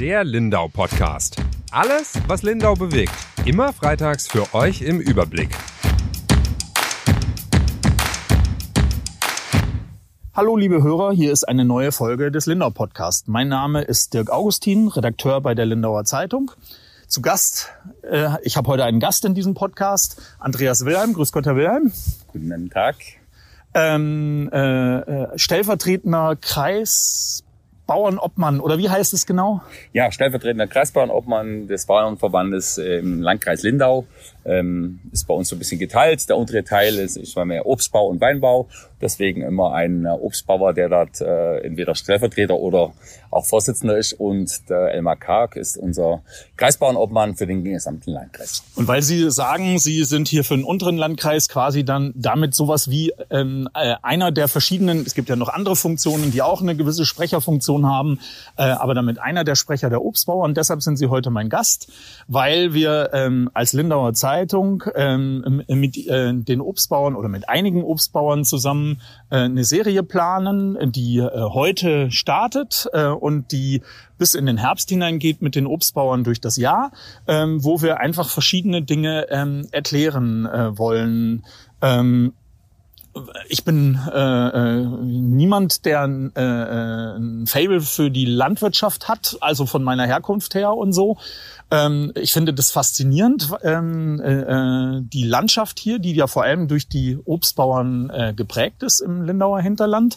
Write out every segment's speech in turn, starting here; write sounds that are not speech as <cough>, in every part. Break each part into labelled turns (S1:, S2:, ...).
S1: Der Lindau Podcast. Alles, was Lindau bewegt. Immer freitags für euch im Überblick.
S2: Hallo liebe Hörer, hier ist eine neue Folge des Lindau Podcast. Mein Name ist Dirk Augustin, Redakteur bei der Lindauer Zeitung. Zu Gast, äh, ich habe heute einen Gast in diesem Podcast, Andreas Wilhelm. Grüß Gott, Herr Wilhelm.
S3: Guten Tag.
S2: Ähm, äh, äh, stellvertretender Kreis Bauernobmann oder wie heißt es genau?
S3: Ja, stellvertretender Kreisbauernobmann des Bauernverbandes im Landkreis Lindau. Ähm, ist bei uns so ein bisschen geteilt. Der untere Teil ist, ist mehr Obstbau und Weinbau. Deswegen immer ein Obstbauer, der dort äh, entweder Stellvertreter oder auch Vorsitzender ist. Und der Elmar Karg ist unser Kreisbauernobmann für den gesamten Landkreis.
S2: Und weil Sie sagen, Sie sind hier für den unteren Landkreis quasi dann damit sowas wie ähm, äh, einer der verschiedenen, es gibt ja noch andere Funktionen, die auch eine gewisse Sprecherfunktion haben, äh, aber damit einer der Sprecher der Obstbauer. Und deshalb sind Sie heute mein Gast, weil wir ähm, als Lindauer Zeitung ähm, mit äh, den Obstbauern oder mit einigen Obstbauern zusammen äh, eine Serie planen, die äh, heute startet äh, und die bis in den Herbst hineingeht mit den Obstbauern durch das Jahr, ähm, wo wir einfach verschiedene Dinge ähm, erklären wollen. Ähm, ich bin äh, niemand, der äh, ein Fable für die Landwirtschaft hat, also von meiner Herkunft her und so. Ähm, ich finde das faszinierend, ähm, äh, äh, die Landschaft hier, die ja vor allem durch die Obstbauern äh, geprägt ist im Lindauer Hinterland.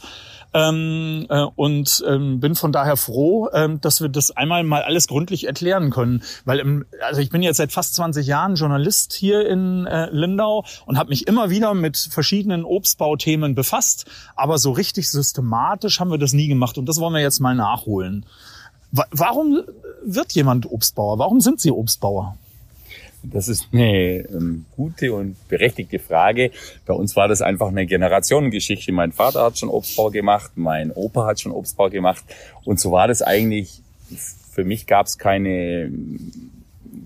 S2: Ähm, äh, und ähm, bin von daher froh, ähm, dass wir das einmal mal alles gründlich erklären können. Weil im, also ich bin jetzt seit fast 20 Jahren Journalist hier in äh, Lindau und habe mich immer wieder mit verschiedenen Obstbauthemen befasst, aber so richtig systematisch haben wir das nie gemacht und das wollen wir jetzt mal nachholen. Warum wird jemand Obstbauer? Warum sind Sie Obstbauer?
S3: Das ist eine ähm, gute und berechtigte Frage. Bei uns war das einfach eine Generationengeschichte. Mein Vater hat schon Obstbau gemacht, mein Opa hat schon Obstbau gemacht. Und so war das eigentlich, für mich gab es keine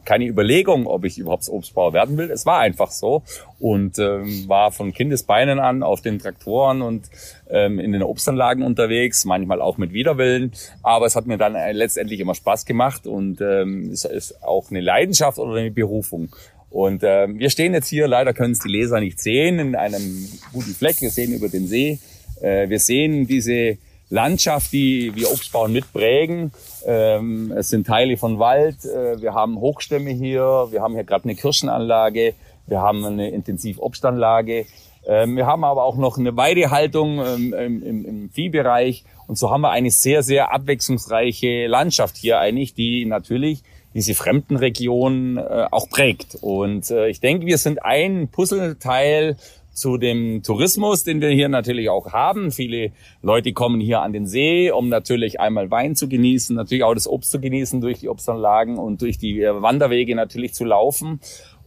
S3: keine Überlegung, ob ich überhaupt Obstbauer werden will. Es war einfach so und ähm, war von Kindesbeinen an auf den Traktoren und ähm, in den Obstanlagen unterwegs, manchmal auch mit Widerwillen. Aber es hat mir dann äh, letztendlich immer Spaß gemacht und ähm, es ist auch eine Leidenschaft oder eine Berufung. Und äh, wir stehen jetzt hier, leider können es die Leser nicht sehen, in einem guten Fleck. Wir sehen über den See. Äh, wir sehen diese Landschaft, die wir Obstbauern mitprägen. Ähm, es sind Teile von Wald. Äh, wir haben Hochstämme hier. Wir haben hier gerade eine Kirschenanlage. Wir haben eine Intensivobstanlage. Ähm, wir haben aber auch noch eine Weidehaltung ähm, im, im, Viehbereich. Und so haben wir eine sehr, sehr abwechslungsreiche Landschaft hier eigentlich, die natürlich diese fremden Regionen äh, auch prägt. Und äh, ich denke, wir sind ein Puzzleteil zu dem Tourismus, den wir hier natürlich auch haben. Viele Leute kommen hier an den See, um natürlich einmal Wein zu genießen, natürlich auch das Obst zu genießen, durch die Obstanlagen und durch die äh, Wanderwege natürlich zu laufen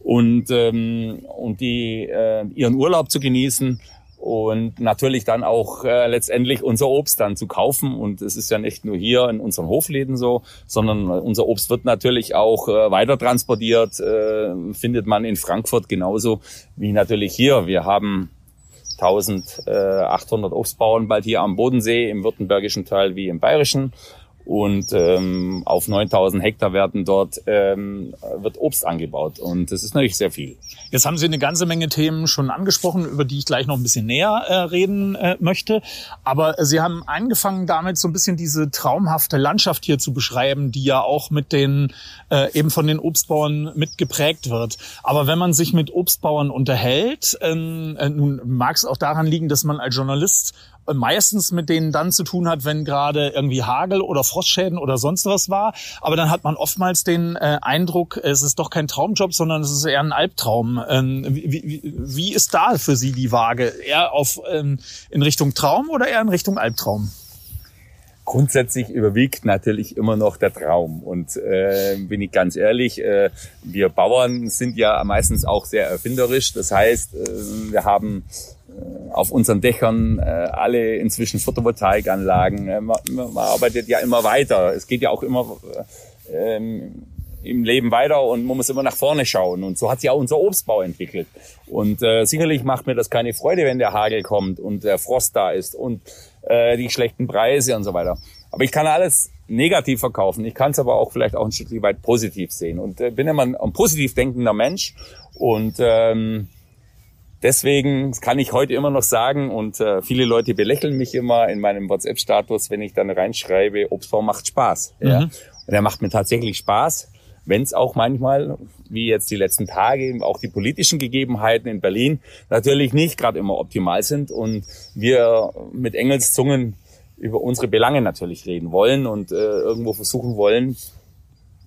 S3: und, ähm, und die, äh, ihren Urlaub zu genießen und natürlich dann auch äh, letztendlich unser Obst dann zu kaufen. Und es ist ja nicht nur hier in unseren Hofläden so, sondern unser Obst wird natürlich auch äh, weiter transportiert, äh, findet man in Frankfurt genauso wie natürlich hier. Wir haben 1800 Obstbauern bald hier am Bodensee, im württembergischen Teil wie im bayerischen und ähm, auf 9000 Hektar werden dort ähm, wird Obst angebaut und das ist natürlich sehr viel.
S2: Jetzt haben Sie eine ganze Menge Themen schon angesprochen, über die ich gleich noch ein bisschen näher äh, reden äh, möchte. Aber Sie haben angefangen damit so ein bisschen diese traumhafte Landschaft hier zu beschreiben, die ja auch mit den äh, eben von den Obstbauern mitgeprägt wird. Aber wenn man sich mit Obstbauern unterhält, ähm, äh, nun mag es auch daran liegen, dass man als Journalist meistens mit denen dann zu tun hat, wenn gerade irgendwie Hagel oder Frostschäden oder sonst was war. Aber dann hat man oftmals den äh, Eindruck, es ist doch kein Traumjob, sondern es ist eher ein Albtraum. Ähm, wie, wie, wie ist da für Sie die Waage? Eher auf ähm, in Richtung Traum oder eher in Richtung Albtraum?
S3: Grundsätzlich überwiegt natürlich immer noch der Traum. Und äh, bin ich ganz ehrlich, äh, wir Bauern sind ja meistens auch sehr erfinderisch. Das heißt, äh, wir haben äh, auf unseren Dächern äh, alle inzwischen Photovoltaikanlagen. Äh, man, man, arbeitet ja immer weiter. Es geht ja auch immer äh, ähm, im Leben weiter und man muss immer nach vorne schauen. Und so hat sich auch unser Obstbau entwickelt. Und äh, sicherlich macht mir das keine Freude, wenn der Hagel kommt und der Frost da ist und äh, die schlechten Preise und so weiter. Aber ich kann alles negativ verkaufen. Ich kann es aber auch vielleicht auch ein Stück weit positiv sehen und äh, bin immer ein, ein positiv denkender Mensch und ähm, deswegen kann ich heute immer noch sagen und äh, viele Leute belächeln mich immer in meinem WhatsApp-Status, wenn ich dann reinschreibe, Obstbau macht Spaß. Mhm. Ja? Und er macht mir tatsächlich Spaß, wenn es auch manchmal, wie jetzt die letzten Tage, auch die politischen Gegebenheiten in Berlin natürlich nicht gerade immer optimal sind und wir mit Engelszungen über unsere Belange natürlich reden wollen und äh, irgendwo versuchen wollen,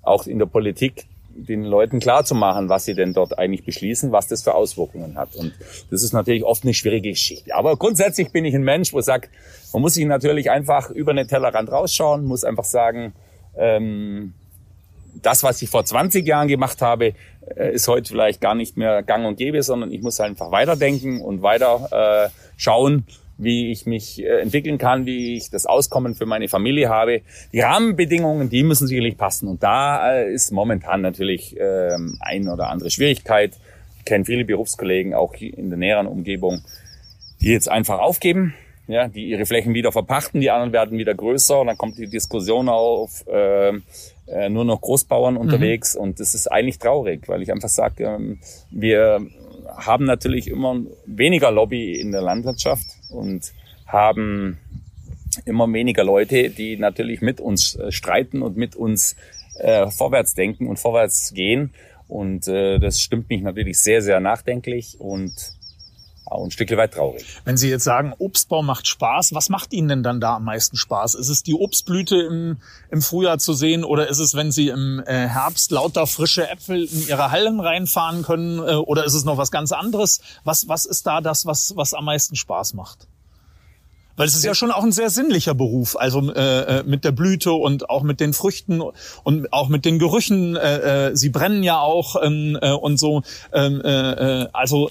S3: auch in der Politik den Leuten klarzumachen, was sie denn dort eigentlich beschließen, was das für Auswirkungen hat. Und das ist natürlich oft eine schwierige Geschichte. Aber grundsätzlich bin ich ein Mensch, wo sagt, man muss sich natürlich einfach über den Tellerrand rausschauen, muss einfach sagen, ähm, das, was ich vor 20 Jahren gemacht habe, äh, ist heute vielleicht gar nicht mehr gang und gäbe, sondern ich muss einfach weiterdenken und weiter äh, schauen, wie ich mich äh, entwickeln kann, wie ich das Auskommen für meine Familie habe. Die Rahmenbedingungen, die müssen sicherlich passen. Und da äh, ist momentan natürlich äh, ein oder andere Schwierigkeit. Ich kenne viele Berufskollegen auch in der näheren Umgebung, die jetzt einfach aufgeben, ja, die ihre Flächen wieder verpachten, die anderen werden wieder größer und dann kommt die Diskussion auf, äh, äh, nur noch Großbauern mhm. unterwegs und das ist eigentlich traurig, weil ich einfach sage, ähm, wir haben natürlich immer weniger Lobby in der Landwirtschaft und haben immer weniger Leute, die natürlich mit uns äh, streiten und mit uns äh, vorwärts denken und vorwärts gehen. Und äh, das stimmt mich natürlich sehr, sehr nachdenklich und ein Stück weit traurig.
S2: Wenn Sie jetzt sagen, Obstbau macht Spaß, was macht Ihnen denn dann da am meisten Spaß? Ist es die Obstblüte im, im Frühjahr zu sehen oder ist es, wenn Sie im äh, Herbst lauter frische Äpfel in Ihre Hallen reinfahren können äh, oder ist es noch was ganz anderes? Was, was ist da das, was, was am meisten Spaß macht? Weil es ist ja schon auch ein sehr sinnlicher Beruf, also äh, äh, mit der Blüte und auch mit den Früchten und auch mit den Gerüchen. Äh, äh, sie brennen ja auch ähm, äh, und so. Ähm, äh, also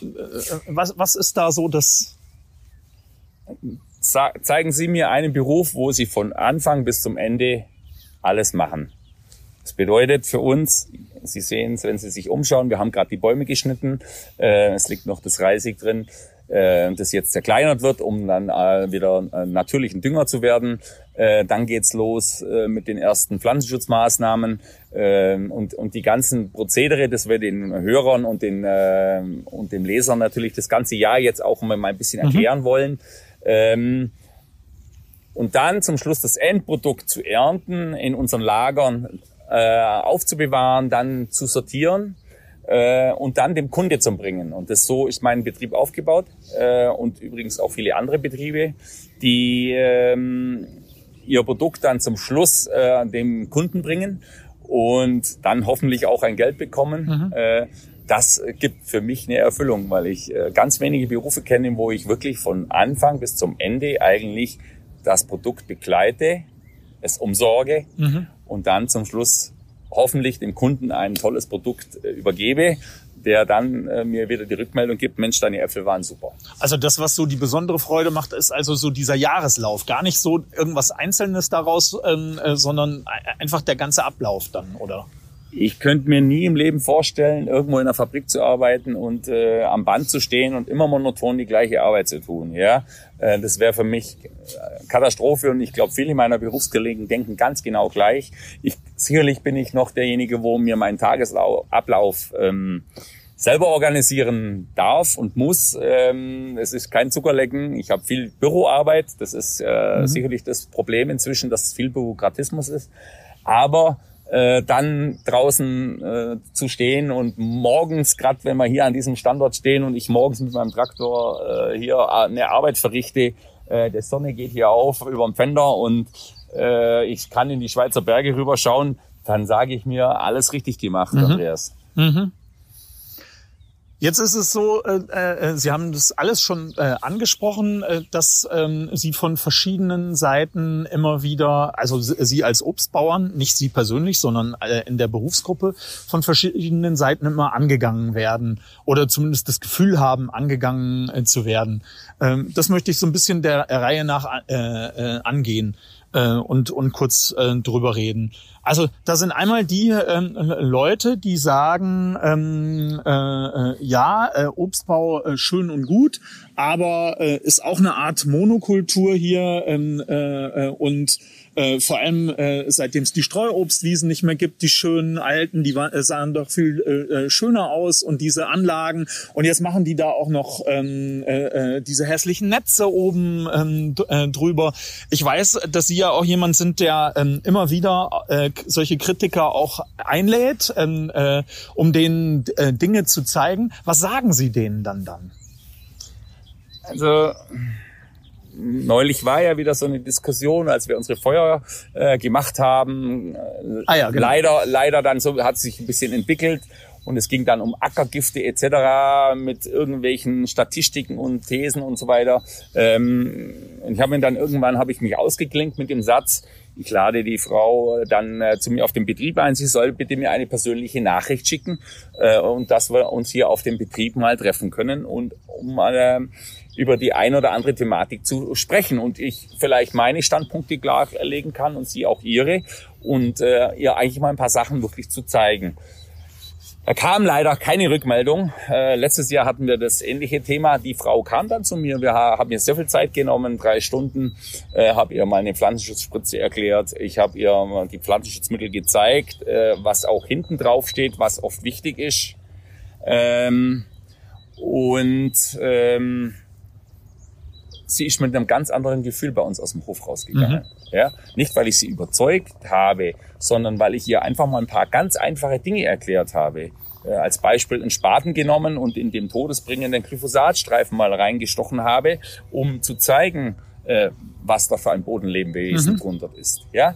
S2: was, was ist da so das?
S3: Zeigen Sie mir einen Beruf, wo Sie von Anfang bis zum Ende alles machen. Das bedeutet für uns, Sie sehen es, wenn Sie sich umschauen, wir haben gerade die Bäume geschnitten, es liegt noch das Reisig drin äh, das jetzt zerkleinert wird, um dann äh, wieder äh, natürlichen Dünger zu werden. Äh, dann geht's los äh, mit den ersten Pflanzenschutzmaßnahmen äh, und, und die ganzen Prozedere, das wir den Hörern und den, äh, und den Lesern natürlich das ganze Jahr jetzt auch mal ein bisschen mhm. erklären mhm. wollen. Ähm, und dann zum Schluss das Endprodukt zu ernten, in unseren Lagern äh, aufzubewahren, dann zu sortieren äh, und dann dem Kunde zu bringen. Und das so ist mein Betrieb aufgebaut äh, und übrigens auch viele andere Betriebe, die ähm, ihr Produkt dann zum Schluss äh, dem Kunden bringen und dann hoffentlich auch ein Geld bekommen. Mhm. Äh, das gibt für mich eine Erfüllung, weil ich äh, ganz wenige Berufe kenne, wo ich wirklich von Anfang bis zum Ende eigentlich das Produkt begleite, es umsorge mhm. und dann zum Schluss hoffentlich dem Kunden ein tolles Produkt äh, übergebe, der dann äh, mir wieder die Rückmeldung gibt, Mensch, deine Äpfel waren super.
S2: Also das, was so die besondere Freude macht, ist also so dieser Jahreslauf. Gar nicht so irgendwas Einzelnes daraus, ähm, äh, sondern einfach der ganze Ablauf dann, oder?
S3: Ich könnte mir nie im Leben vorstellen, irgendwo in der Fabrik zu arbeiten und äh, am Band zu stehen und immer monoton die gleiche Arbeit zu tun. Ja, äh, das wäre für mich äh, Katastrophe und ich glaube, viele meiner Berufskollegen denken ganz genau gleich. Ich, sicherlich bin ich noch derjenige, wo mir mein Tagesablauf ähm, selber organisieren darf und muss. Ähm, es ist kein Zuckerlecken. Ich habe viel Büroarbeit. Das ist äh, mhm. sicherlich das Problem inzwischen, dass es viel Bürokratismus ist. Aber äh, dann draußen äh, zu stehen und morgens, gerade wenn wir hier an diesem Standort stehen und ich morgens mit meinem Traktor äh, hier eine Arbeit verrichte, äh, die Sonne geht hier auf über dem Fender und äh, ich kann in die Schweizer Berge rüberschauen, dann sage ich mir, alles richtig gemacht, mhm. Andreas. Mhm.
S2: Jetzt ist es so, äh, äh, Sie haben das alles schon äh, angesprochen, äh, dass ähm, Sie von verschiedenen Seiten immer wieder, also Sie als Obstbauern, nicht Sie persönlich, sondern äh, in der Berufsgruppe, von verschiedenen Seiten immer angegangen werden oder zumindest das Gefühl haben, angegangen äh, zu werden. Ähm, das möchte ich so ein bisschen der Reihe nach äh, äh, angehen äh, und, und kurz äh, drüber reden. Also da sind einmal die ähm, Leute, die sagen, ähm, äh, äh, ja, äh, Obstbau äh, schön und gut, aber äh, ist auch eine Art Monokultur hier ähm, äh, äh und Äh, vor allem äh, seitdem es die Streuobstwiesen nicht mehr gibt, die schönen alten, die waren, äh, sahen doch viel äh, äh, schöner aus und diese Anlagen. Und jetzt machen die da auch noch ähm, äh, äh diese hässlichen Netze oben ähm, äh, drüber. Ich weiß, dass Sie ja auch jemand sind, der ähm, immer wieder äh, solche Kritiker auch einlädt, ähm, äh, um denen äh, Dinge zu zeigen. Was sagen Sie denen dann dann?
S3: Also neulich war ja wieder so eine Diskussion, als wir unsere Feuer äh, gemacht haben. Ah ja, genau. Leider, leider dann so hat sich ein bisschen entwickelt und es ging dann um Ackergifte etc. mit irgendwelchen Statistiken und Thesen und so weiter. Ähm, ich habe mir dann irgendwann habe ich mich ausgeklinkt mit dem Satz, ich lade die Frau dann äh, zu mir auf den Betrieb ein, sie soll bitte mir eine persönliche Nachricht schicken äh, und dass wir uns hier auf dem Betrieb mal treffen können und um äh, über die ein oder andere Thematik zu sprechen und ich vielleicht meine Standpunkte klarlegen kann und sie auch ihre und äh, ihr eigentlich mal ein paar Sachen wirklich zu zeigen. Da kam leider keine Rückmeldung. Äh, letztes Jahr hatten wir das ähnliche Thema. Die Frau kam dann zu mir. Wir haben mir sehr viel Zeit genommen, drei Stunden. Äh, habe ihr mal eine Pflanzenschutzspritze erklärt. Ich habe ihr die Pflanzenschutzmittel gezeigt, äh, was auch hinten drauf steht, was oft wichtig ist. Ähm, und ähm, sie ist mit einem ganz anderen Gefühl bei uns aus dem Hof rausgegangen. Mhm. Ja, nicht weil ich sie überzeugt habe, sondern weil ich ihr einfach mal ein paar ganz einfache Dinge erklärt habe. Äh, als Beispiel einen Spaten genommen und in dem todesbringenden Glyphosatstreifen mal reingestochen habe, um zu zeigen, äh, was da für ein Bodenlebenwesen mhm. drunter ist. Ja,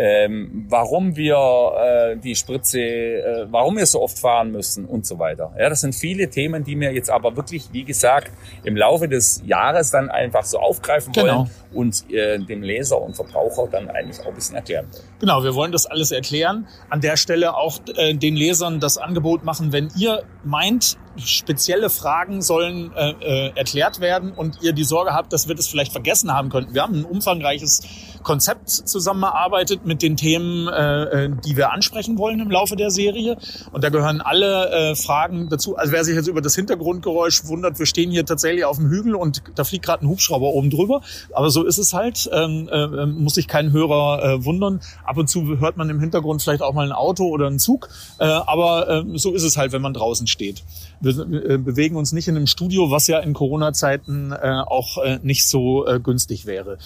S3: ähm, warum wir äh, die Spritze, äh, warum wir so oft fahren müssen und so weiter. Ja, das sind viele Themen, die wir jetzt aber wirklich, wie gesagt, im Laufe des Jahres dann einfach so aufgreifen wollen genau. und äh, dem Leser und Verbraucher dann eigentlich auch ein bisschen erklären wollen.
S2: Genau, wir wollen das alles erklären. An der Stelle auch äh, den Lesern das Angebot machen, wenn ihr meint, spezielle Fragen sollen äh, äh, erklärt werden und ihr die Sorge habt, dass wir das vielleicht vergessen haben könnten. Wir haben ein umfangreiches Konzept zusammengearbeitet mit den Themen, äh, äh, die wir ansprechen wollen im Laufe der Serie. Und da gehören alle äh, Fragen dazu. Also wer sich jetzt über das Hintergrundgeräusch wundert, wir stehen hier tatsächlich auf dem Hügel und da fliegt gerade ein Hubschrauber oben drüber. Aber so ist es halt. Ähm, äh, muss sich kein Hörer äh, wundern. Ab und zu hört man im Hintergrund vielleicht auch mal ein Auto oder einen Zug. Äh, aber äh, so ist es halt, wenn man draußen steht. Wir äh, bewegen uns nicht in einem Studio, was ja in Corona-Zeiten äh, auch äh, nicht so äh, günstig wäre.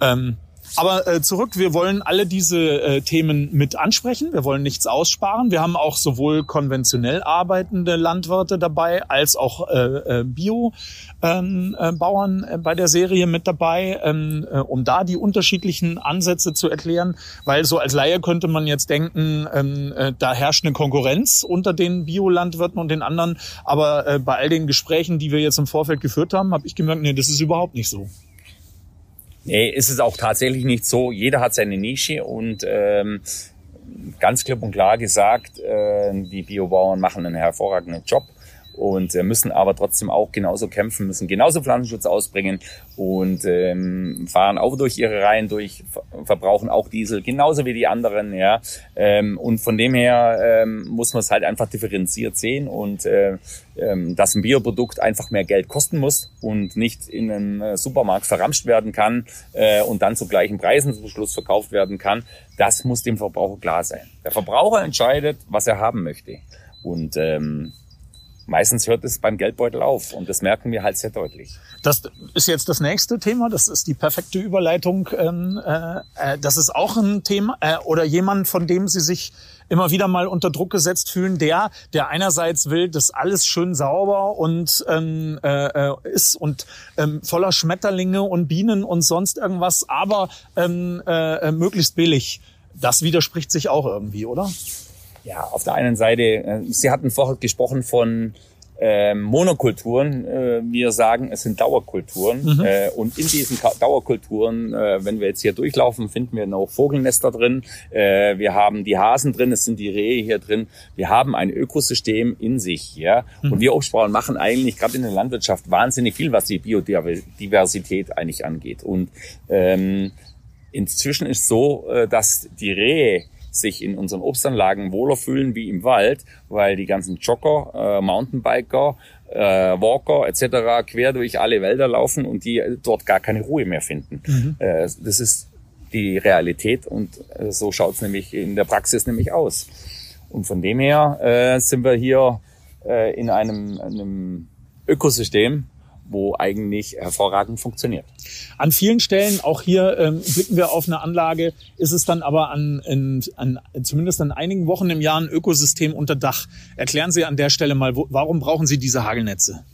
S2: Ähm, aber äh, zurück, wir wollen alle diese äh, Themen mit ansprechen. Wir wollen nichts aussparen. Wir haben auch sowohl konventionell arbeitende Landwirte dabei als auch äh, äh, Bio-Bauern ähm, äh, bei der Serie mit dabei, ähm, äh, um da die unterschiedlichen Ansätze zu erklären. Weil so als Laie könnte man jetzt denken, ähm, äh, da herrscht eine Konkurrenz unter den Biolandwirten und den anderen. Aber äh, bei all den Gesprächen, die wir jetzt im Vorfeld geführt haben, habe ich gemerkt, nee, das ist überhaupt nicht so.
S3: Nee, ist es auch tatsächlich nicht so. Jeder hat seine Nische und ähm, ganz klipp und klar gesagt, äh, die Biobauern machen einen hervorragenden Job und äh, müssen aber trotzdem auch genauso kämpfen, müssen genauso Pflanzenschutz ausbringen und ähm, fahren auch durch ihre Reihen durch, verbrauchen auch Diesel, genauso wie die anderen, ja. Ähm, und von dem her ähm, muss man es halt einfach differenziert sehen und äh, ähm, dass ein Bioprodukt einfach mehr Geld kosten muss und nicht in einem äh, Supermarkt verramscht werden kann äh, und dann zu gleichen Preisen zum Schluss verkauft werden kann, das muss dem Verbraucher klar sein. Der Verbraucher entscheidet, was er haben möchte. Und ähm, meistens hört es beim Geldbeutel auf und das merken wir halt sehr deutlich.
S2: Das ist jetzt das nächste Thema, das ist die perfekte Überleitung. Ähm, äh, äh, das ist auch ein Thema äh, oder jemand, von dem Sie sich immer wieder mal unter Druck gesetzt fühlen, der, der einerseits will, dass alles schön sauber und ähm, äh, ist und ähm, voller Schmetterlinge und Bienen und sonst irgendwas, aber ähm, äh, möglichst billig. Das widerspricht sich auch irgendwie, oder?
S3: Ja, auf der einen Seite, äh, Sie hatten vorher gesprochen von ähm, Monokulturen. Äh, wir sagen, es sind Dauerkulturen. Mhm. Äh, und in diesen Dauerkulturen, äh, wenn wir jetzt hier durchlaufen, finden wir noch Vogelnester drin. Äh, wir haben die Hasen drin, es sind die Rehe hier drin. Wir haben ein Ökosystem in sich. Ja? Mhm. Und wir Obstbauern machen eigentlich gerade in der Landwirtschaft wahnsinnig viel, was die Biodiversität eigentlich angeht. Und ähm, inzwischen ist so, äh, dass die Rehe sich in unseren Obstanlagen wohler fühlen wie im Wald, weil die ganzen Jogger, äh, Mountainbiker, äh, Walker etc. quer durch alle Wälder laufen und die dort gar keine Ruhe mehr finden. Mhm. Äh, das ist die Realität und äh, so schaut's nämlich in der Praxis nämlich aus. Und von dem her äh, sind wir hier äh, in einem, einem Ökosystem, wo eigentlich hervorragend funktioniert.
S2: An vielen Stellen, auch hier ähm, blicken wir auf eine Anlage, ist es dann aber an, in, an zumindest an einigen Wochen im Jahr ein Ökosystem unter Dach. Erklären Sie an der Stelle mal, wo, warum brauchen Sie diese Hagelnetze?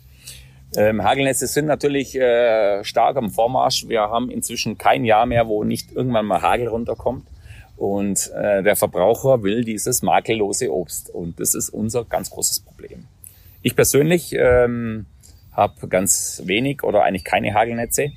S3: Ähm, Hagelnetze sind natürlich äh, stark am Vormarsch. Wir haben inzwischen kein Jahr mehr, wo nicht irgendwann mal Hagel runterkommt. Und äh, der Verbraucher will dieses makellose Obst. Und das ist unser ganz großes Problem. Ich persönlich ähm, habe ganz wenig oder eigentlich keine Hagelnetze.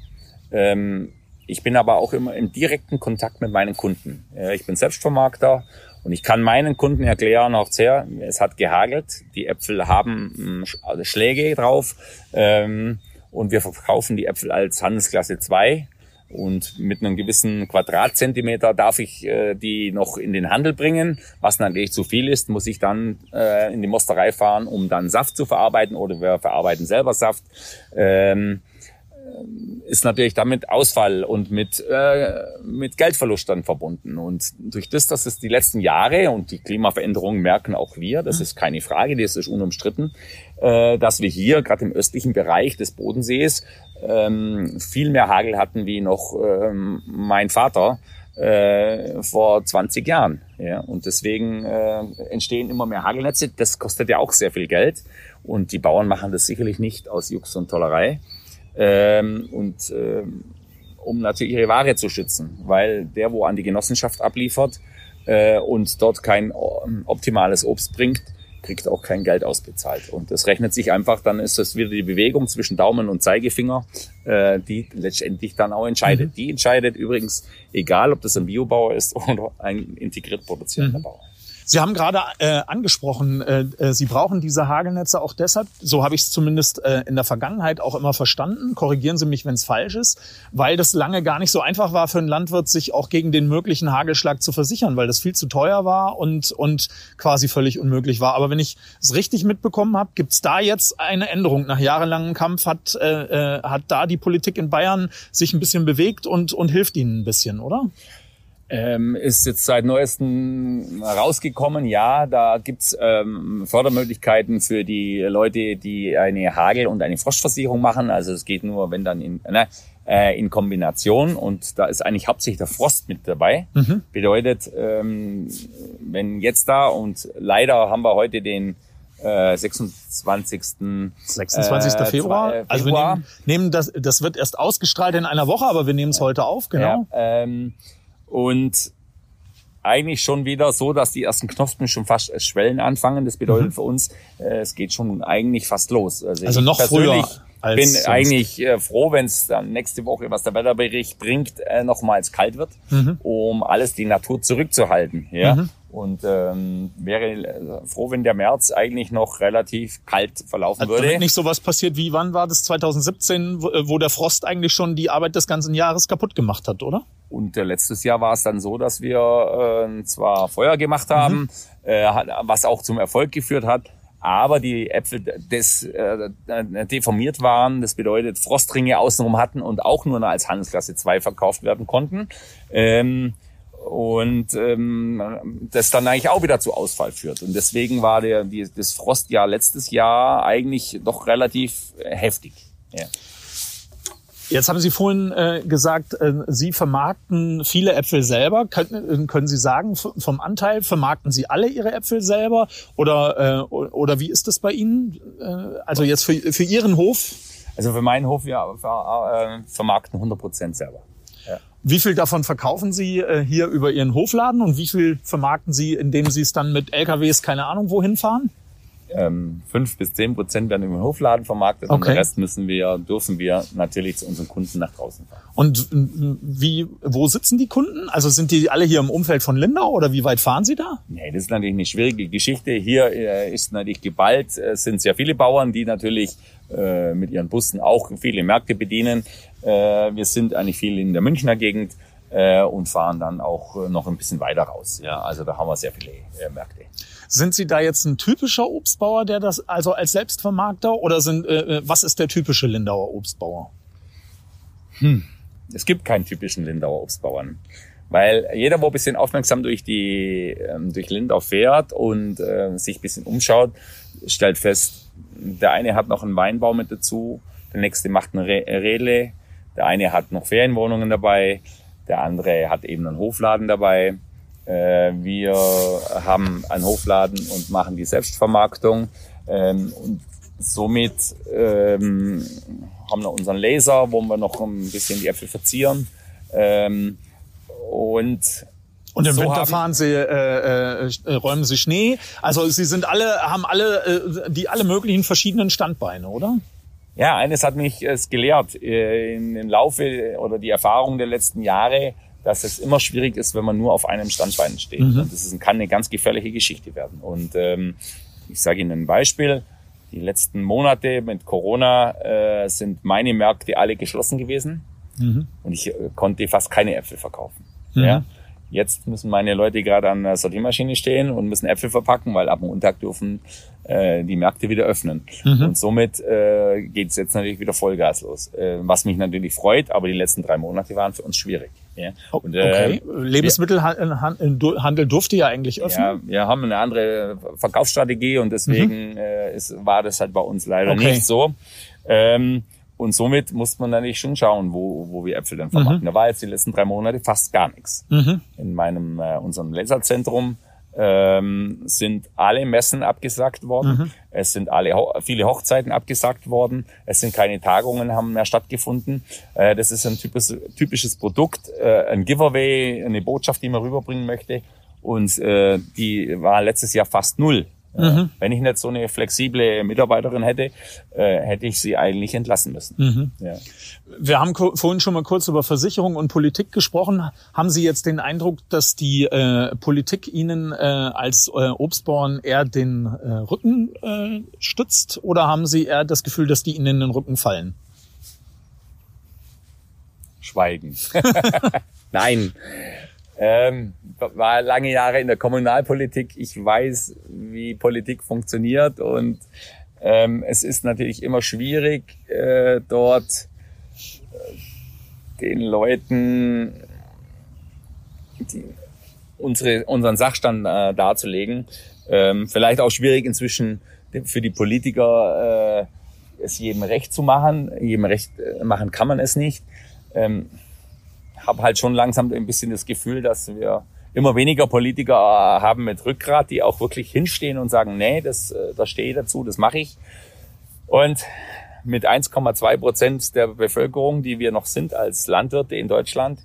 S3: Ähm, ich bin aber auch immer im direkten Kontakt mit meinen Kunden. Äh, ich bin Selbstvermarkter und ich kann meinen Kunden erklären, auch sehr, es hat gehagelt, die Äpfel haben also Schläge drauf ähm, und wir verkaufen die Äpfel als Handelsklasse 2 und mit einem gewissen Quadratzentimeter darf ich äh, die noch in den Handel bringen. Was natürlich zu viel ist, muss ich dann äh, in die Mosterei fahren, um dann Saft zu verarbeiten oder wir verarbeiten selber Saft. Ähm, ist natürlich damit Ausfall und mit, äh, mit Geldverlust dann verbunden. Und durch das, dass es die letzten Jahre und die Klimaveränderungen merken auch wir, das ist keine Frage, das ist unumstritten, äh, dass wir hier gerade im östlichen Bereich des Bodensees ähm, viel mehr Hagel hatten wie noch ähm, mein Vater äh, vor 20 Jahren. Ja? Und deswegen äh, entstehen immer mehr Hagelnetze. Das kostet ja auch sehr viel Geld. Und die Bauern machen das sicherlich nicht aus Jux und Tollerei. Ähm, und ähm, um natürlich ihre Ware zu schützen, weil der, wo an die Genossenschaft abliefert äh, und dort kein optimales Obst bringt, kriegt auch kein Geld ausbezahlt. Und das rechnet sich einfach, dann ist das wieder die Bewegung zwischen Daumen und Zeigefinger, äh, die letztendlich dann auch entscheidet. Mhm. Die entscheidet übrigens, egal ob das ein Biobauer ist <laughs> oder ein integriert produzierender mhm. Bauer.
S2: Sie haben gerade äh, angesprochen, äh, äh, Sie brauchen diese Hagelnetze auch deshalb, so habe ich es zumindest äh, in der Vergangenheit auch immer verstanden, korrigieren Sie mich, wenn es falsch ist, weil das lange gar nicht so einfach war für einen Landwirt, sich auch gegen den möglichen Hagelschlag zu versichern, weil das viel zu teuer war und, und quasi völlig unmöglich war. Aber wenn ich es richtig mitbekommen habe, gibt es da jetzt eine Änderung. Nach jahrelangem Kampf hat, äh, äh, hat da die Politik in Bayern sich ein bisschen bewegt und, und hilft Ihnen ein bisschen, oder?
S3: Ähm, ist jetzt seit neuestem rausgekommen. Ja, da gibt's ähm, Fördermöglichkeiten für die Leute, die eine Hagel- und eine Frostversicherung machen. Also es geht nur, wenn dann in, ne, äh, in Kombination. Und da ist eigentlich hauptsächlich der Frost mit dabei. Mhm. Bedeutet, ähm, wenn jetzt da und leider haben wir heute den äh, 26.
S2: 26. Äh, Februar. Zwei, also wir nehmen, nehmen das, das wird erst ausgestrahlt in einer Woche, aber wir nehmen es heute auf, genau.
S3: Ja, ähm, und eigentlich schon wieder so, dass die ersten Knospen schon fast Schwellen anfangen. Das bedeutet mhm. für uns, äh, es geht schon eigentlich fast los.
S2: Also, also noch früher.
S3: Ich bin sonst. eigentlich äh, froh, wenn es dann nächste Woche, was der Wetterbericht bringt, äh, nochmals kalt wird, mhm. um alles die Natur zurückzuhalten. Ja? Mhm. Und ähm, wäre äh, froh, wenn der März eigentlich noch relativ kalt verlaufen also, würde. Damit
S2: nicht so was passiert wie wann war das 2017, wo, wo der Frost eigentlich schon die Arbeit des ganzen Jahres kaputt gemacht hat, oder?
S3: Und äh, letztes Jahr war es dann so, dass wir äh, zwar Feuer gemacht haben, mhm. äh, was auch zum Erfolg geführt hat, aber die Äpfel des, äh, deformiert waren. Das bedeutet, Frostringe außenrum hatten und auch nur als Handelsklasse 2 verkauft werden konnten. Ähm, und ähm, das dann eigentlich auch wieder zu Ausfall führt. Und deswegen war der, die, das Frostjahr letztes Jahr eigentlich doch relativ heftig. Ja.
S2: Jetzt haben Sie vorhin äh, gesagt, äh, Sie vermarkten viele Äpfel selber. Können, äh, können Sie sagen, vom Anteil vermarkten Sie alle Ihre Äpfel selber oder, äh, oder wie ist das bei Ihnen? Äh, also jetzt für, für Ihren Hof?
S3: Also für meinen Hof, ja, äh, vermarkten 100 Prozent selber.
S2: Wie viel davon verkaufen Sie äh, hier über Ihren Hofladen und wie viel vermarkten Sie, indem Sie es dann mit LKWs keine Ahnung wohin fahren?
S3: ähm, fünf bis zehn Prozent werden im Hofladen vermarktet okay. und den Rest müssen wir, dürfen wir natürlich zu unseren Kunden nach draußen fahren.
S2: Und wie, wo sitzen die Kunden? Also sind die alle hier im Umfeld von Lindau oder wie weit fahren Sie da?
S3: Nee, das ist natürlich eine schwierige Geschichte. Hier äh, ist natürlich geballt, äh, sind sehr viele Bauern, die natürlich äh, mit ihren Bussen auch viele Märkte bedienen. Äh, wir sind eigentlich viel in der Münchner Gegend äh, und fahren dann auch noch ein bisschen weiter raus. Ja, also da haben wir sehr viele äh, Märkte.
S2: Sind Sie da jetzt ein typischer Obstbauer, der das also als Selbstvermarkter oder sind äh, äh, was ist der typische Lindauer Obstbauer?
S3: Hm. Es gibt keinen typischen Lindauer Obstbauern. Weil jeder, wo ein bisschen aufmerksam durch die ähm, durch Lindau fährt und äh, sich ein bisschen umschaut, stellt fest, der eine hat noch einen Weinbau mit dazu, der nächste macht eine Redle, der eine hat noch Ferienwohnungen dabei, der andere hat eben einen Hofladen dabei. Äh, wir haben einen Hofladen und machen die Selbstvermarktung. Ähm, und somit ähm, haben wir unseren Laser, wo wir noch ein bisschen die Äpfel verzieren. Ähm, und
S2: und im so Winter fahren sie, äh, äh, räumen sie Schnee. Also sie sind alle, haben alle, äh, die alle möglichen verschiedenen Standbeine, oder?
S3: Ja, eines hat mich es gelehrt äh, im Laufe oder die Erfahrung der letzten Jahre, dass es immer schwierig ist, wenn man nur auf einem Standbein steht. Mhm. Das ist, kann eine ganz gefährliche Geschichte werden. Und ähm, ich sage Ihnen ein Beispiel. Die letzten Monate mit Corona äh, sind meine Märkte alle geschlossen gewesen mhm. und ich äh, konnte fast keine Äpfel verkaufen. Mhm. Ja? Jetzt müssen meine Leute gerade an der Sortiermaschine stehen und müssen Äpfel verpacken, weil ab Montag dürfen äh, die Märkte wieder öffnen. Mhm. Und somit äh, geht es jetzt natürlich wieder Vollgas los. Äh, was mich natürlich freut, aber die letzten drei Monate waren für uns schwierig. Ja.
S2: Oh, und, äh, okay. Lebensmittelhandel durfte ja eigentlich öffnen.
S3: Ja, wir haben eine andere Verkaufsstrategie und deswegen mhm. äh, ist, war das halt bei uns leider okay. nicht so. Ähm, und somit muss man natürlich schon schauen, wo, wo wir Äpfel dann vermarkten. Mhm. Da war jetzt die letzten drei Monate fast gar nichts. Mhm. In meinem, äh, unserem Laserzentrum ähm, sind alle Messen abgesagt worden. Mhm. Es sind alle viele Hochzeiten abgesagt worden. Es sind keine Tagungen haben mehr stattgefunden. Äh, das ist ein typisches, typisches Produkt, äh, ein Giveaway, eine Botschaft, die man rüberbringen möchte. Und äh, die war letztes Jahr fast null. Mhm. Wenn ich nicht so eine flexible Mitarbeiterin hätte, äh, hätte ich sie eigentlich entlassen müssen. Mhm.
S2: Ja. Wir haben vorhin schon mal kurz über Versicherung und Politik gesprochen. Haben Sie jetzt den Eindruck, dass die äh, Politik Ihnen äh, als äh, Obstbauern eher den äh, Rücken äh, stützt oder haben Sie eher das Gefühl, dass die Ihnen in den Rücken fallen?
S3: Schweigen. <laughs> Nein. Ähm, war lange Jahre in der Kommunalpolitik. Ich weiß, wie Politik funktioniert und ähm, es ist natürlich immer schwierig, äh, dort äh, den Leuten die, unsere, unseren Sachstand äh, darzulegen. Ähm, vielleicht auch schwierig inzwischen für die Politiker, äh, es jedem recht zu machen. Jedem recht äh, machen kann man es nicht. Ähm, habe halt schon langsam ein bisschen das Gefühl, dass wir immer weniger Politiker äh, haben mit Rückgrat, die auch wirklich hinstehen und sagen, nee, das, äh, da stehe ich dazu, das mache ich. Und mit 1,2 Prozent der Bevölkerung, die wir noch sind als Landwirte in Deutschland,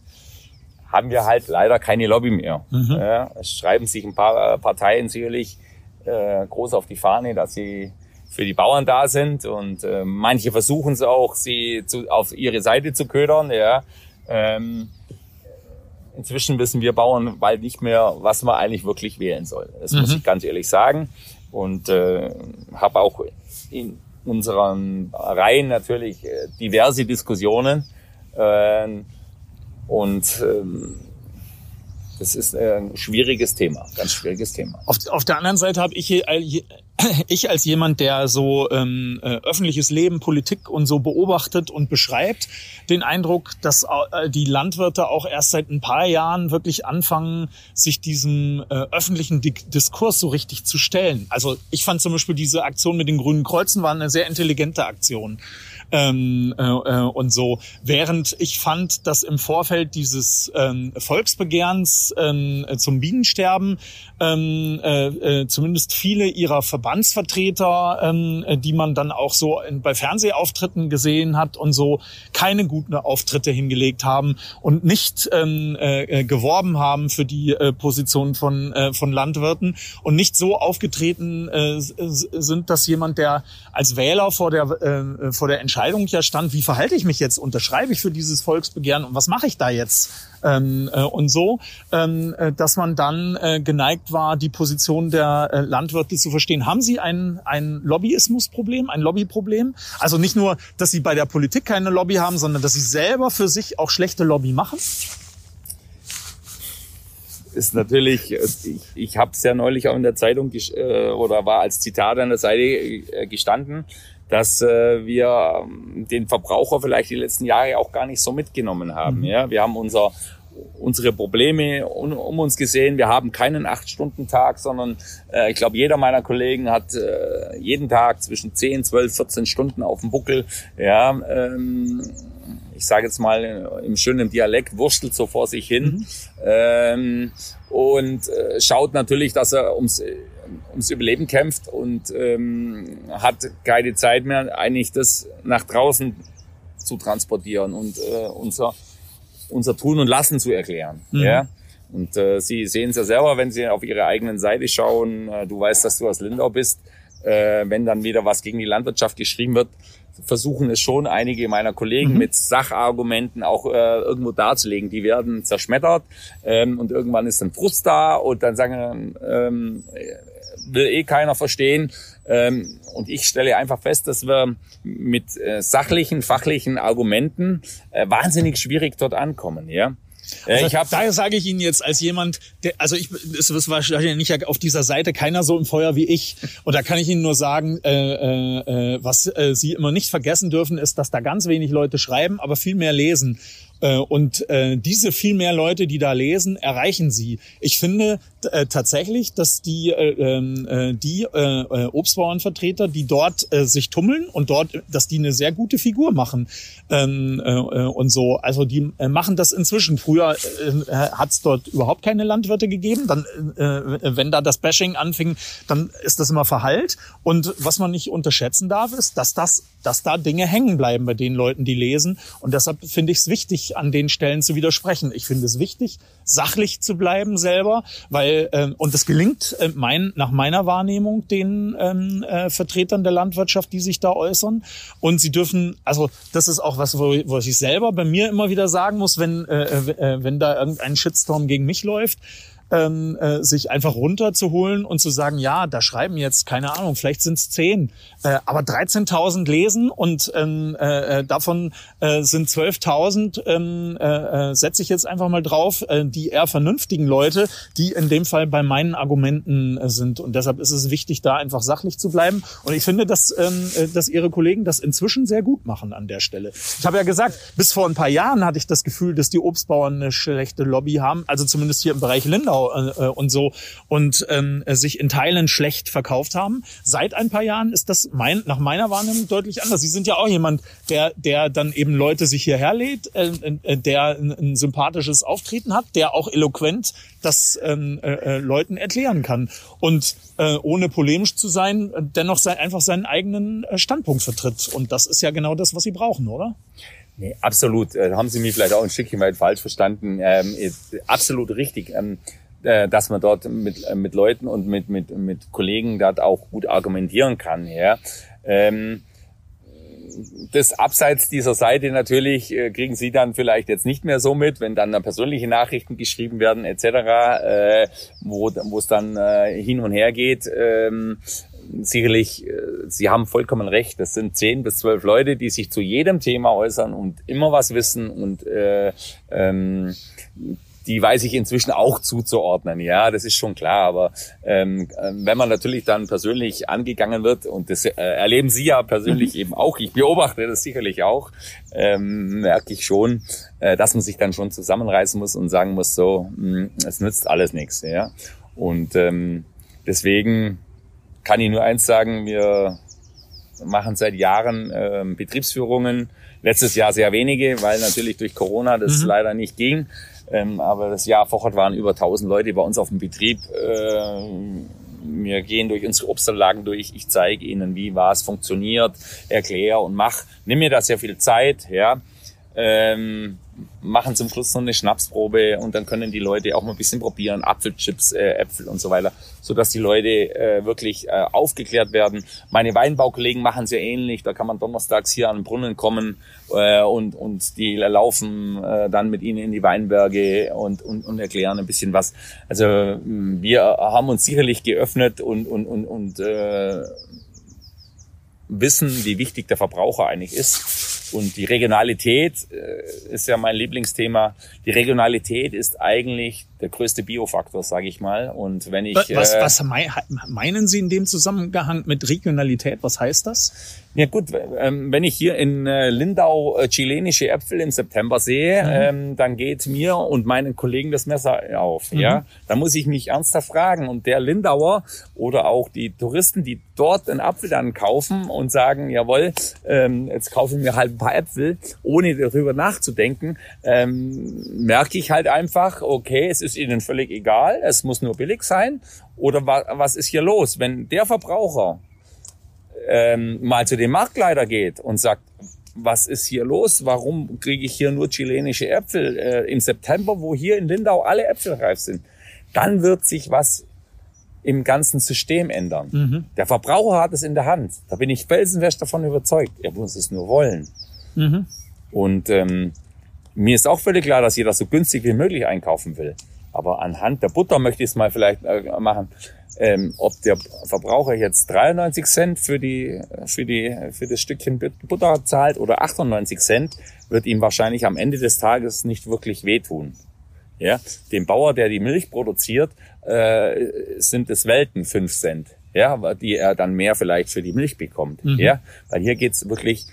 S3: haben wir halt leider keine Lobby mehr. Mhm. Ja, es schreiben sich ein paar äh, Parteien sicherlich äh, groß auf die Fahne, dass sie für die Bauern da sind und äh, manche versuchen es auch, sie zu, auf ihre Seite zu ködern. Ja. Ähm, inzwischen wissen wir Bauern bald nicht mehr, was man eigentlich wirklich wählen soll. Das mhm. muss ich ganz ehrlich sagen. Und äh, habe auch in unseren Reihen natürlich äh, diverse Diskussionen. Äh, und ähm, das ist ein schwieriges Thema, ganz schwieriges Thema.
S2: Auf, auf der anderen Seite habe ich hier, <clears throat> ich als jemand, der so ähm, äh, öffentliches Leben, Politik und so beobachtet und beschreibt, den Eindruck, dass äh, die Landwirte auch erst seit ein paar Jahren wirklich anfangen, sich diesem äh, öffentlichen Di Diskurs so richtig zu stellen. Also ich fand zum Beispiel diese Aktion mit den grünen Kreuzen war eine sehr intelligente Aktion ähm, äh, äh, und so. Während ich fand, dass im Vorfeld dieses ähm, Volksbegehrens ähm, zum Bienensterben ähm, äh, äh, zumindest viele ihrer Verbandsvertreter, ähm, die man dann auch so in, bei Fernsehauftritten gesehen hat und so, keine guten Auftritte hingelegt haben und nicht ähm, äh, geworben haben für die äh, Position von, äh, von Landwirten und nicht so aufgetreten äh, sind, dass jemand, der als Wähler vor der, äh, vor der Entscheidung ja stand, wie verhalte ich mich jetzt, unterschreibe ich für dieses Volksbegehren und was mache ich da jetzt? Ähm, äh, und so, ähm, äh, dass man dann äh, geneigt war, die Position der äh, Landwirte zu verstehen. Haben Sie ein, ein Lobbyismusproblem, ein Lobbyproblem? Also nicht nur, dass Sie bei der Politik keine Lobby haben, sondern dass Sie selber für sich auch schlechte Lobby machen?
S3: ist natürlich, ich, ich habe es ja neulich auch in der Zeitung äh, oder war als Zitat an der Seite äh, gestanden, dass äh, wir ähm, den Verbraucher vielleicht die letzten Jahre auch gar nicht so mitgenommen haben. Mhm. Ja, wir haben unser unsere Probleme um, um, uns gesehen. Wir haben keinen Acht-Stunden-Tag, sondern äh, ich glaube, jeder meiner Kollegen hat äh, jeden Tag zwischen 10, 12, 14 Stunden auf dem Buckel. Ja, ähm, ich sage jetzt mal im schönen Dialekt, wurstelt so vor sich hin mhm. ähm, und äh, schaut natürlich, dass er ums, ums Überleben kämpft und ähm, hat keine Zeit mehr, eigentlich das nach draußen zu transportieren und äh, unser unser Tun und Lassen zu erklären. Mhm. Ja? Und äh, Sie sehen es ja selber, wenn Sie auf Ihre eigenen Seite schauen. Äh, du weißt, dass du aus Lindau bist. Äh, wenn dann wieder was gegen die Landwirtschaft geschrieben wird, versuchen es schon einige meiner Kollegen mhm. mit Sachargumenten auch äh, irgendwo darzulegen. Die werden zerschmettert ähm, und irgendwann ist dann Frust da und dann sagen, ähm, will eh keiner verstehen. Ähm, und ich stelle einfach fest, dass wir mit äh, sachlichen, fachlichen Argumenten äh, wahnsinnig schwierig dort ankommen. Ja.
S2: Also, ich hab, daher sage ich Ihnen jetzt als jemand, der, also ich, es ist wahrscheinlich nicht auf dieser Seite keiner so im Feuer wie ich. Und da kann ich Ihnen nur sagen, äh, äh, äh, was äh, Sie immer nicht vergessen dürfen, ist, dass da ganz wenig Leute schreiben, aber viel mehr lesen. Äh, und äh, diese viel mehr Leute, die da lesen, erreichen sie. Ich finde äh, tatsächlich, dass die, ähm, die Obstbauernvertreter, die dort sich tummeln und dort, dass die eine sehr gute Figur machen ähm, und so. Also die machen das inzwischen. Früher hat es dort überhaupt keine Landwirte gegeben. Dann, wenn da das Bashing anfing, dann ist das immer verhallt. Und was man nicht unterschätzen darf, ist, dass das, dass da Dinge hängen bleiben bei den Leuten, die lesen. Und deshalb finde ich es wichtig, an den Stellen zu widersprechen. Ich finde es wichtig, sachlich zu bleiben selber, weil äh, und es gelingt äh, mein, nach meiner Wahrnehmung den ähm, äh, Vertretern der Landwirtschaft, die sich da äußern. Und sie dürfen, also das ist auch was, wo, wo ich selber bei mir immer wieder sagen muss, wenn äh, äh, wenn da irgendein Shitstorm gegen mich läuft ähm, äh, sich einfach runterzuholen und zu sagen, ja, da schreiben jetzt, keine Ahnung, vielleicht sind es zehn, äh, aber 13.000 lesen und ähm, äh, äh, davon äh, sind 12.000, ähm, äh, äh, setze ich jetzt einfach mal drauf, äh, die eher vernünftigen Leute, die in dem Fall bei meinen Argumenten äh, sind. Und deshalb ist es wichtig, da einfach sachlich zu bleiben. Und ich finde, dass, ähm, äh, dass Ihre Kollegen das inzwischen sehr gut machen an der Stelle. Ich habe ja gesagt, bis vor ein paar Jahren hatte ich das Gefühl, dass die Obstbauern eine schlechte Lobby haben, also zumindest hier im Bereich Lindau äh, und so und ähm, sich in Teilen schlecht verkauft haben. Seit ein paar Jahren ist das mein, nach meiner Wahrnehmung deutlich anders. Sie sind ja auch jemand, der, der dann eben Leute sich hierher lädt, äh, äh, der ein, ein sympathisches Auftreten hat, der auch eloquent das ähm, äh, äh Leuten erklären kann und äh, ohne polemisch zu sein, dennoch sein, einfach seinen eigenen äh, Standpunkt vertritt. Und das ist ja genau das, was Sie brauchen, oder?
S3: Nee, absolut. Äh, haben Sie mich vielleicht auch ein Stückchen weit falsch verstanden. Ähm, absolut richtig. Ähm, äh, dass man dort mit, äh, mit Leuten und mit, mit, mit Kollegen dort auch gut argumentieren kann. Ja. Ähm, das abseits dieser Seite natürlich äh, kriegen Sie dann vielleicht jetzt nicht mehr so mit, wenn dann persönliche Nachrichten geschrieben werden etc., äh, wo es dann äh, hin und her geht. Ähm, sicherlich, äh, Sie haben vollkommen recht. Das sind zehn bis zwölf Leute, die sich zu jedem Thema äußern und immer was wissen und äh, ähm, die weiß ich inzwischen auch zuzuordnen. Ja, das ist schon klar. Aber ähm, wenn man natürlich dann persönlich angegangen wird, und das äh, erleben Sie ja persönlich mhm. eben auch, ich beobachte das sicherlich auch, ähm, merke ich schon, äh, dass man sich dann schon zusammenreißen muss und sagen muss, so, hm, es nützt alles nichts. Ja, und ähm, deswegen kann ich nur eins sagen, wir machen seit Jahren ähm, Betriebsführungen. Letztes Jahr sehr wenige, weil natürlich durch Corona das mhm. leider nicht ging. Ähm, aber das Jahr vorher waren über 1000 Leute bei uns auf dem Betrieb. Äh, wir gehen durch unsere Obstanlagen durch. Ich zeige ihnen, wie was funktioniert, erkläre und mach. Nimm mir da sehr viel Zeit, ja. Ähm, machen zum Schluss noch eine Schnapsprobe und dann können die Leute auch mal ein bisschen probieren, Apfelchips, äh, Äpfel und so weiter, so dass die Leute äh, wirklich äh, aufgeklärt werden. Meine Weinbaukollegen machen sehr ähnlich. Da kann man donnerstags hier an den Brunnen kommen äh, und und die laufen äh, dann mit ihnen in die Weinberge und, und und erklären ein bisschen was. Also wir haben uns sicherlich geöffnet und und und und äh, wissen, wie wichtig der Verbraucher eigentlich ist und die Regionalität äh, ist ja mein Lieblingsthema. Die Regionalität ist eigentlich der größte Biofaktor, sage ich mal. Und wenn ich
S2: was, äh, was meinen Sie in dem Zusammenhang mit Regionalität? Was heißt das?
S3: Ja gut, ähm, wenn ich hier in äh, Lindau äh, chilenische Äpfel im September sehe, mhm. ähm, dann geht mir und meinen Kollegen das Messer auf. Mhm. Ja, da muss ich mich ernsthaft fragen. Und der Lindauer oder auch die Touristen, die dort einen Apfel dann kaufen und sagen, jawohl, ähm, jetzt kaufen wir halt ein paar Äpfel, ohne darüber nachzudenken, ähm, merke ich halt einfach, okay, es ist ihnen völlig egal, es muss nur billig sein. Oder wa was ist hier los? Wenn der Verbraucher ähm, mal zu dem Marktleiter geht und sagt, was ist hier los? Warum kriege ich hier nur chilenische Äpfel äh, im September, wo hier in Lindau alle Äpfel reif sind? Dann wird sich was im ganzen System ändern. Mhm. Der Verbraucher hat es in der Hand. Da bin ich felsenfest davon überzeugt. Er muss es nur wollen. Mhm. Und ähm, mir ist auch völlig klar, dass jeder so günstig wie möglich einkaufen will. Aber anhand der Butter möchte ich es mal vielleicht äh, machen ähm, ob der Verbraucher jetzt 93 Cent für die für die für das Stückchen Butter zahlt oder 98 Cent, wird ihm wahrscheinlich am Ende des Tages nicht wirklich wehtun. Ja, dem Bauer, der die Milch produziert, äh, sind es Welten 5 Cent, ja, die er dann mehr vielleicht für die Milch bekommt. Mhm. Ja, weil hier geht's wirklich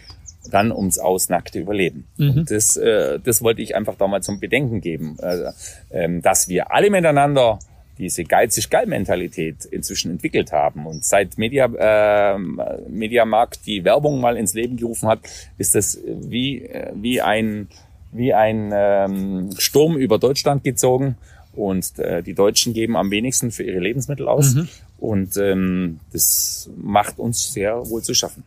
S3: dann ums ausnackte Überleben. Mhm. Und das, äh, das wollte ich einfach da mal zum Bedenken geben, äh, äh, dass wir alle miteinander diese geizig-geil-Mentalität inzwischen entwickelt haben. Und seit Media, äh, Mediamarkt die Werbung mal ins Leben gerufen hat, ist das wie, wie ein, wie ein ähm, Sturm über Deutschland gezogen. Und äh, die Deutschen geben am wenigsten für ihre Lebensmittel aus. Mhm. Und ähm, das macht uns sehr wohl zu schaffen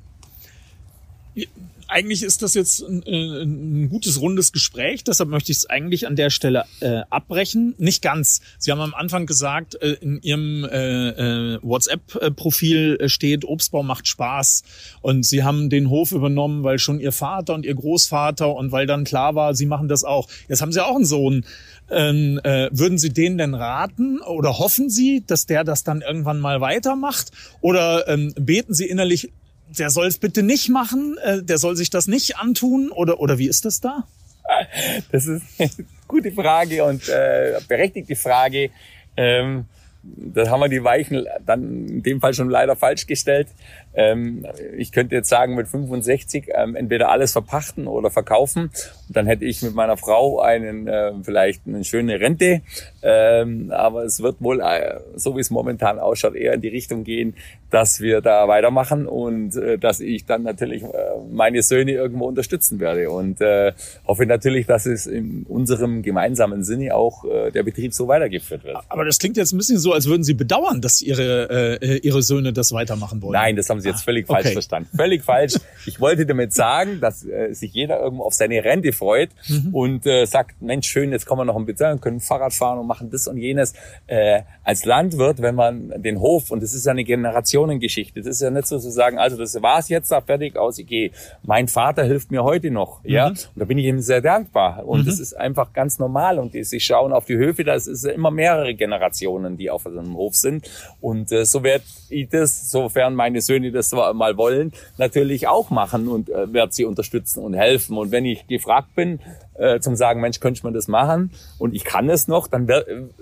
S2: eigentlich ist das jetzt ein, äh, ein, gutes rundes Gespräch, deshalb möchte ich es eigentlich an der Stelle äh, abbrechen. Nicht ganz. Sie haben am Anfang gesagt, äh, in Ihrem äh, äh, WhatsApp-Profil steht, Obstbau macht Spaß. Und Sie haben den Hof übernommen, weil schon Ihr Vater und Ihr Großvater und weil dann klar war, Sie machen das auch. Jetzt haben Sie auch einen Sohn. Ähm, äh, würden Sie denen denn raten oder hoffen Sie, dass der das dann irgendwann mal weitermacht? Oder ähm, beten Sie innerlich der soll es bitte nicht machen, äh, der soll sich das nicht antun oder, oder wie ist das da? <laughs>
S3: Das ist eine gute Frage und äh, berechtigte Frage. Ähm, da haben wir die Weichen dann in dem Fall schon leider falsch gestellt. Ähm, ich könnte jetzt sagen, mit 65 ähm, entweder alles verpachten oder verkaufen. Und dann hätte ich mit meiner Frau einen äh, vielleicht eine schöne Rente. Ähm, aber es wird wohl, äh, so wie es momentan ausschaut, eher in die Richtung gehen, dass wir da weitermachen und äh, dass ich dann natürlich äh, meine Söhne irgendwo unterstützen werde. Und äh, hoffe natürlich, dass es in unserem gemeinsamen Sinne auch äh, der Betrieb so weitergeführt wird.
S2: Aber das klingt jetzt ein bisschen so, als würden Sie bedauern, dass Ihre, äh, Ihre Söhne das weitermachen wollen.
S3: Nein, das haben Sie jetzt ah, völlig falsch okay. verstanden. Völlig falsch. <laughs> Ich wollte damit sagen, dass äh, sich jeder irgendwo auf seine Rente freut mhm. und äh, sagt, Mensch, schön, jetzt kommen wir noch ein bisschen, können Fahrrad fahren und machen das und jenes. Äh, als Landwirt, wenn man den Hof, und das ist ja eine Generationengeschichte, das ist ja nicht so zu sagen, also das war's jetzt da fertig aus, ich gehe. Mein Vater hilft mir heute noch, mhm. ja, und da bin ich ihm sehr dankbar. Und mhm. das ist einfach ganz normal und die, sie schauen auf die Höfe, da ist es immer mehrere Generationen, die auf einem Hof sind. Und äh, so werde ich das, sofern meine Söhne das mal wollen, natürlich auch machen und äh, werde sie unterstützen und helfen. Und wenn ich gefragt bin, äh, zum sagen, Mensch, könnte man das machen und ich kann es noch, dann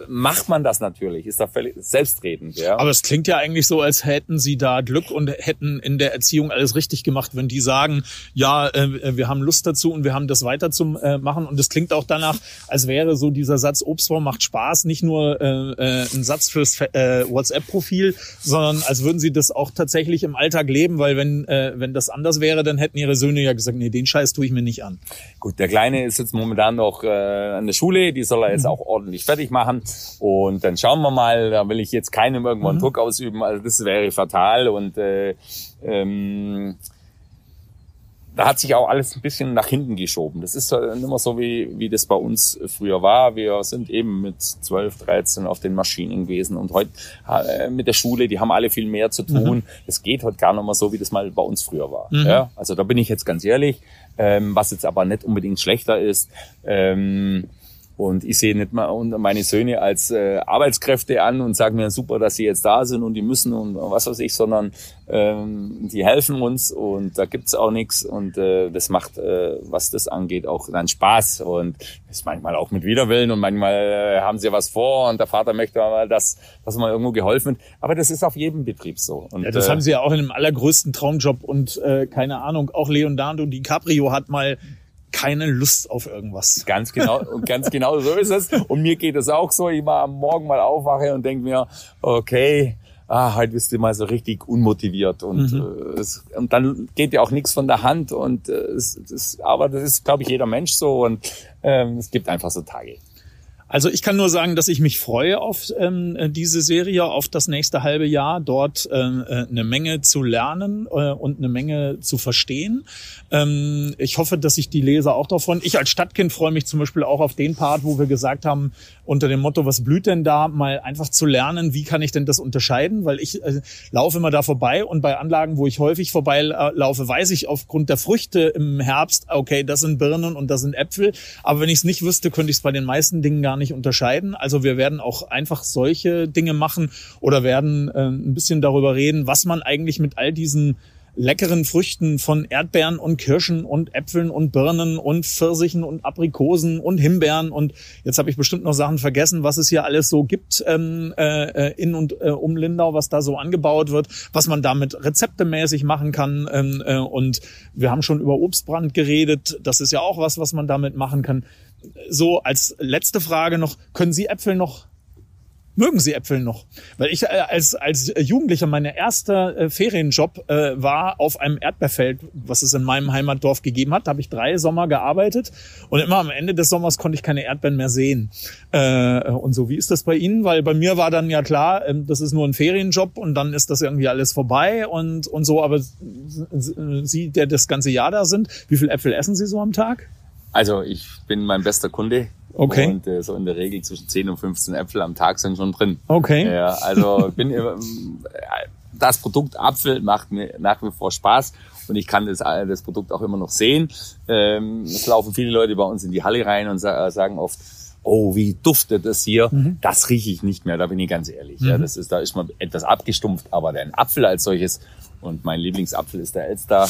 S3: macht man das natürlich. Ist da völlig selbstredend. Ja.
S2: Aber es klingt ja eigentlich so, als hätten sie da Glück und hätten in der Erziehung alles richtig gemacht, wenn die sagen, ja, äh, wir haben Lust dazu und wir haben das weiter zu äh, machen. Und es klingt auch danach, als wäre so dieser Satz Obstbau macht Spaß nicht nur äh, äh, ein Satz fürs äh, WhatsApp-Profil, sondern als würden sie das auch tatsächlich im Alltag leben, weil wenn, äh, wenn das anders wäre, dann hätten ihre Söhne ja gesagt, nee, den Scheiß tue ich mir nicht an.
S3: Gut, der Kleine ist jetzt momentan noch äh, an der Schule, die soll er jetzt mhm. auch ordentlich fertig machen. Und dann schauen wir mal, da will ich jetzt keinem irgendwann mhm. Druck ausüben, also das wäre fatal. Und äh, ähm, da hat sich auch alles ein bisschen nach hinten geschoben. Das ist nicht mehr so, wie, wie das bei uns früher war. Wir sind eben mit 12, 13 auf den Maschinen gewesen und heute äh, mit der Schule, die haben alle viel mehr zu tun. Mhm. Das geht heute gar nicht mehr so, wie das mal bei uns früher war. Mhm. Ja, also da bin ich jetzt ganz ehrlich, ähm, was jetzt aber nicht unbedingt schlechter ist. Ähm, Und ich sehe nicht mal meine Söhne als äh, Arbeitskräfte an und sage mir, super, dass sie jetzt da sind und die müssen und was weiß ich, sondern ähm, die helfen uns und da gibt's auch nichts und äh, das macht, äh, was das angeht, auch dann Spaß und ist manchmal auch mit Widerwillen und manchmal äh, haben sie was vor und der Vater möchte mal, dass, dass man irgendwo geholfen wird. Aber das ist auf jedem Betrieb so.
S2: Und, ja, das äh, haben sie ja auch in dem allergrößten Traumjob und äh, keine Ahnung, auch Leonardo DiCaprio hat mal keine Lust auf irgendwas.
S3: Ganz genau, und ganz genau so ist es. Und mir geht es auch so. Ich mal am Morgen mal aufwache und denke mir, okay, ah, heute bist du mal so richtig unmotiviert und, mhm. äh, es, und dann geht dir auch nichts von der Hand und äh, es, es, aber das ist, glaube ich, jeder Mensch so und ähm, es gibt einfach so Tage.
S2: Also ich kann nur sagen, dass ich mich freue auf ähm, diese Serie, auf das nächste halbe Jahr, dort äh, äh, eine Menge zu lernen äh, und eine Menge zu verstehen. Ähm, ich hoffe, dass sich die Leser auch davon. Ich als Stadtkind freue mich zum Beispiel auch auf den Part, wo wir gesagt haben, unter dem Motto, was blüht denn da, mal einfach zu lernen, wie kann ich denn das unterscheiden? Weil ich äh, laufe immer da vorbei und bei Anlagen, wo ich häufig vorbeilaufe, weiß ich aufgrund der Früchte im Herbst, okay, das sind Birnen und das sind Äpfel. Aber wenn ich es nicht wüsste, könnte ich es bei den meisten Dingen gar nicht unterscheiden. Also wir werden auch einfach solche Dinge machen oder werden äh, ein bisschen darüber reden, was man eigentlich mit all diesen leckeren Früchten von Erdbeeren und Kirschen und Äpfeln und Birnen und Pfirsichen und Aprikosen und Himbeeren und jetzt habe ich bestimmt noch Sachen vergessen, was es hier alles so gibt ähm, äh, in und äh, um Lindau, was da so angebaut wird, was man damit rezeptemäßig machen kann ähm, äh, und wir haben schon über Obstbrand geredet, das ist ja auch was, was man damit machen kann. So als letzte Frage noch, können Sie Äpfel noch Mögen Sie Äpfel noch? Weil ich äh, als, als Jugendlicher, meine erste äh, Ferienjob äh, war auf einem Erdbeerfeld, was es in meinem Heimatdorf gegeben hat. Da habe ich drei Sommer gearbeitet und immer am Ende des Sommers konnte ich keine Erdbeeren mehr sehen. Äh, und so, wie ist das bei Ihnen? Weil bei mir war dann ja klar, äh, das ist nur ein Ferienjob und dann ist das irgendwie alles vorbei und, und so. Aber Sie, der das ganze Jahr da sind, wie viel Äpfel essen Sie so am Tag?
S3: Also ich bin mein bester Kunde.
S2: Okay.
S3: Und äh, so in der Regel zwischen 10 und 15 Äpfel am Tag sind schon drin.
S2: Okay.
S3: Ja, also bin äh, das Produkt Apfel macht mir nach wie vor Spaß und ich kann das, äh, das Produkt auch immer noch sehen. Ähm, es laufen viele Leute bei uns in die Halle rein und sa sagen oft, oh, wie duftet das hier? Mhm. Das rieche ich nicht mehr, da bin ich ganz ehrlich. Mhm. Ja, das ist, da ist man etwas abgestumpft, aber der Apfel als solches und mein Lieblingsapfel ist der Elster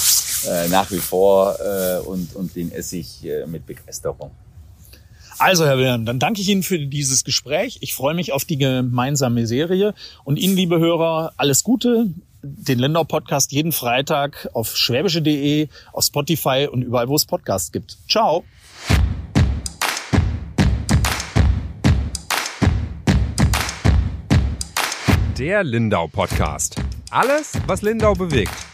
S3: äh, nach wie vor äh, und, und den esse ich äh, mit Begeisterung.
S2: Also, Herr Wilhelm, dann danke ich Ihnen für dieses Gespräch. Ich freue mich auf die gemeinsame Serie. Und Ihnen, liebe Hörer, alles Gute. Den Lindau Podcast jeden Freitag auf schwäbische.de, auf Spotify und überall, wo es Podcasts gibt. Ciao.
S1: Der Lindau Podcast. Alles, was Lindau bewegt.